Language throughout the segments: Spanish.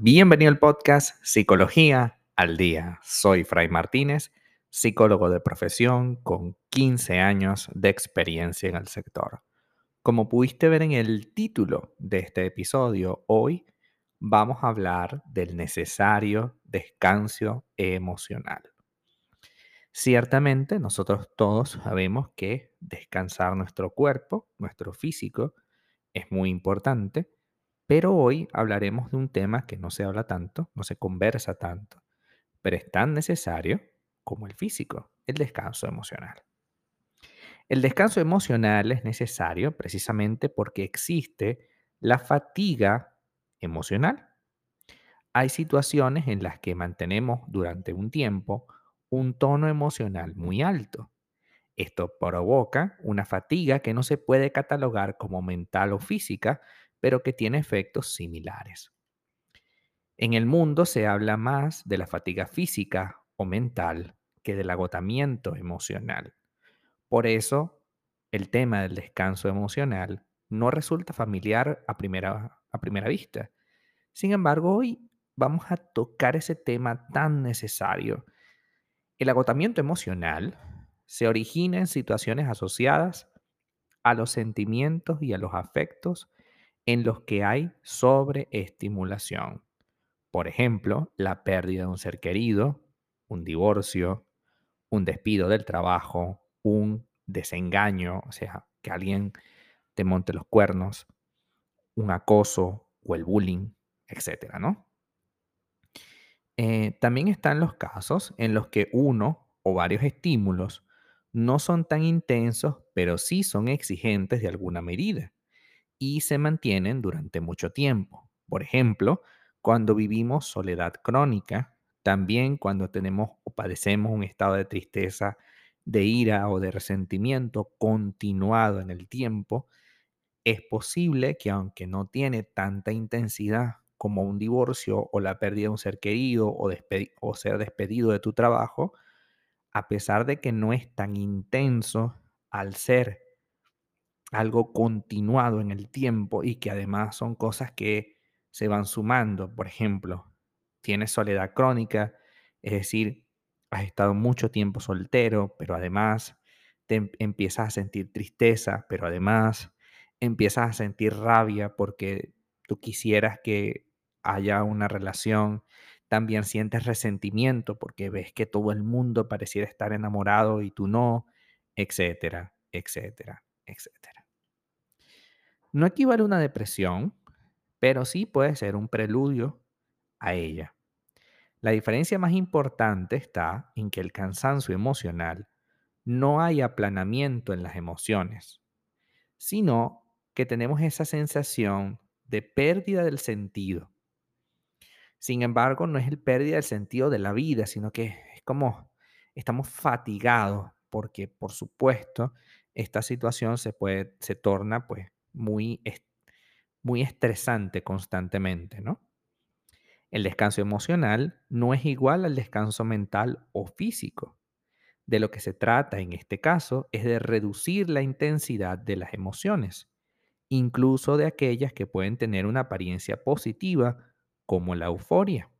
Bienvenido al podcast Psicología al Día. Soy Fray Martínez, psicólogo de profesión con 15 años de experiencia en el sector. Como pudiste ver en el título de este episodio, hoy vamos a hablar del necesario descanso emocional. Ciertamente nosotros todos sabemos que descansar nuestro cuerpo, nuestro físico, es muy importante, pero hoy hablaremos de un tema que no se habla tanto, no se conversa tanto, pero es tan necesario como el físico, el descanso emocional. El descanso emocional es necesario precisamente porque existe la fatiga emocional. Hay situaciones en las que mantenemos durante un tiempo un tono emocional muy alto. Esto provoca una fatiga que no se puede catalogar como mental o física, pero que tiene efectos similares. En el mundo se habla más de la fatiga física o mental que del agotamiento emocional. Por eso, el tema del descanso emocional no resulta familiar a primera, a primera vista. Sin embargo, hoy vamos a tocar ese tema tan necesario. El agotamiento emocional se origina en situaciones asociadas a los sentimientos y a los afectos en los que hay sobreestimulación. Por ejemplo, la pérdida de un ser querido, un divorcio, un despido del trabajo, un desengaño, o sea, que alguien te monte los cuernos, un acoso o el bullying, etcétera, ¿no? Eh, también están los casos en los que uno o varios estímulos no son tan intensos, pero sí son exigentes de alguna medida y se mantienen durante mucho tiempo. Por ejemplo, cuando vivimos soledad crónica, también cuando tenemos o padecemos un estado de tristeza, de ira o de resentimiento continuado en el tiempo, es posible que aunque no tiene tanta intensidad como un divorcio o la pérdida de un ser querido o, o ser despedido de tu trabajo, a pesar de que no es tan intenso al ser algo continuado en el tiempo y que además son cosas que se van sumando. Por ejemplo, tienes soledad crónica, es decir, has estado mucho tiempo soltero, pero además te em, empiezas a sentir tristeza, pero además empiezas a sentir rabia porque tú quisieras que haya una relación. También sientes resentimiento porque ves que todo el mundo pareciera estar enamorado y tú no, etcétera, etcétera, etcétera. No equivale a una depresión, pero sí puede ser un preludio a ella. La diferencia más importante está en que el cansancio emocional no hay aplanamiento en las emociones, sino que tenemos esa sensación de pérdida del sentido. Sin embargo, no es el pérdida del sentido de la vida, sino que es como estamos fatigados porque, por supuesto, esta situación se puede, se torna pues muy, muy estresante constantemente, ¿no? El descanso emocional no es igual al descanso mental o físico. De lo que se trata en este caso es de reducir la intensidad de las emociones, incluso de aquellas que pueden tener una apariencia positiva, como la euforia.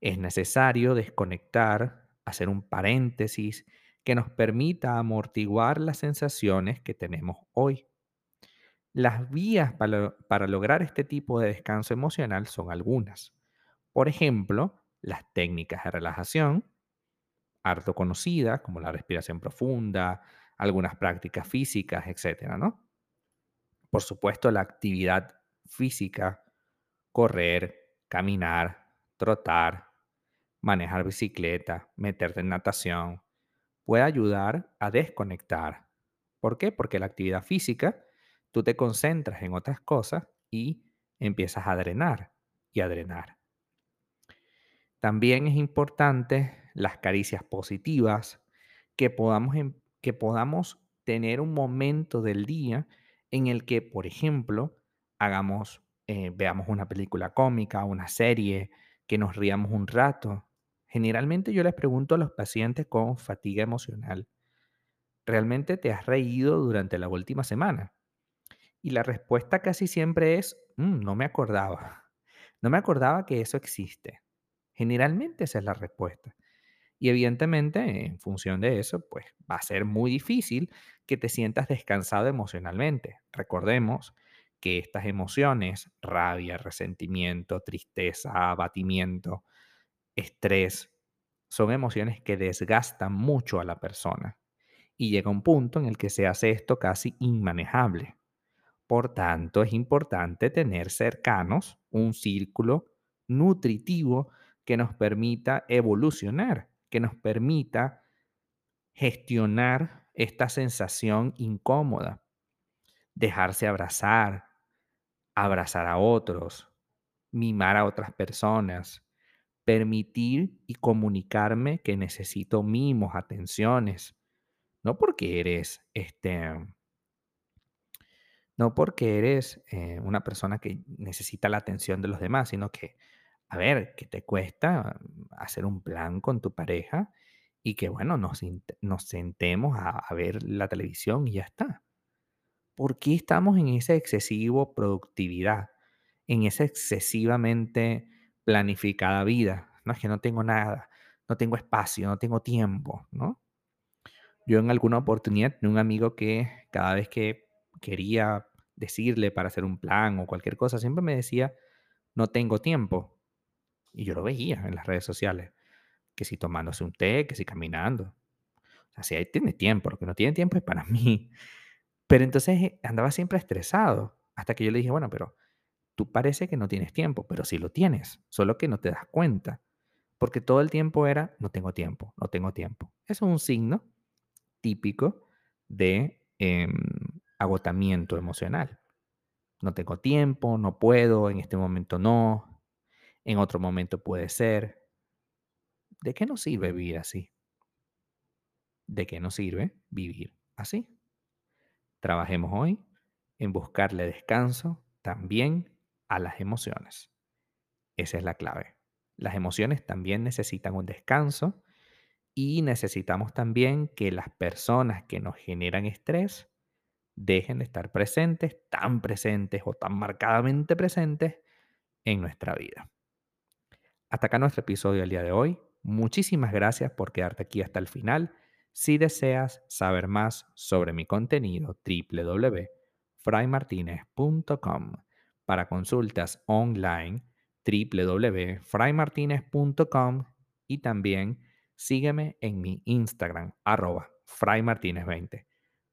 Es necesario desconectar, hacer un paréntesis que nos permita amortiguar las sensaciones que tenemos hoy. Las vías para, lograr este tipo de descanso emocional son algunas. Por ejemplo, las técnicas de relajación, harto conocidas, como la respiración profunda, algunas prácticas físicas, etc. ¿no? Por supuesto, la actividad física, correr, caminar, trotar, manejar bicicleta, meterte en natación, puede ayudar a desconectar. ¿Por qué? Porque la actividad física tú te concentras en otras cosas y empiezas a drenar y a drenar. También es importante las caricias positivas, que podamos, em, que podamos tener un momento del día en el que, por ejemplo, hagamos, eh, veamos una película cómica, una serie, que nos riamos un rato. Generalmente yo les pregunto a los pacientes con fatiga emocional, ¿realmente te has reído durante la última semana? Y la respuesta casi siempre es, "Mm, no me acordaba. No me acordaba que eso existe. Generalmente esa es la respuesta. Y evidentemente, en función de eso, pues va a ser muy difícil que te sientas descansado emocionalmente. Recordemos que estas emociones, rabia, resentimiento, tristeza, abatimiento, estrés, son emociones que desgastan mucho a la persona. Y llega un punto en el que se hace esto casi inmanejable. Por tanto, es importante tener cercanos un círculo nutritivo que nos permita evolucionar, que nos permita gestionar esta sensación incómoda, dejarse abrazar, abrazar a otros, mimar a otras personas, permitir y comunicarme que necesito mimos, atenciones, no porque eres este no porque eres eh, una persona que necesita la atención de los demás, sino que, a ver, que te cuesta mm, hacer un plan con tu pareja y que, bueno, nos, nos sentemos a, a ver la televisión y ya está. ¿Por qué estamos en esa excesivo productividad, en esa excesivamente planificada vida? No es que no tengo nada, no tengo espacio, no tengo tiempo, ¿no? Yo en alguna oportunidad tenía un amigo que cada vez que quería decirle para hacer un plan o cualquier cosa, siempre me decía, no tengo tiempo. Y yo lo veía en las redes sociales, que si tomándose un té, que si caminando. O sea, si ahí tiene tiempo, lo que no tiene tiempo es para mí. Pero entonces andaba siempre estresado, hasta que yo le dije, bueno, pero tú parece que no tienes tiempo, pero sí lo tienes, solo que no te das cuenta, porque todo el tiempo era, no tengo tiempo, no tengo tiempo. Eso es un signo típico de em, agotamiento emocional. No tengo tiempo, no puedo, en este momento no, en otro momento puede ser. ¿De qué nos sirve vivir así? ¿De qué nos sirve vivir así? Trabajemos hoy en buscarle descanso también a las emociones. Esa es la clave. Las emociones también necesitan un descanso y necesitamos también que las personas que nos generan estrés dejen de estar presentes, tan presentes o tan marcadamente presentes en nuestra vida. Hasta acá nuestro episodio del día de hoy. Muchísimas gracias por quedarte aquí hasta el final. Si deseas saber más sobre mi contenido, www.fraymartinez.com. Para consultas online, www.fraymartinez.com y también sígueme en mi Instagram, arroba fraymartinez20.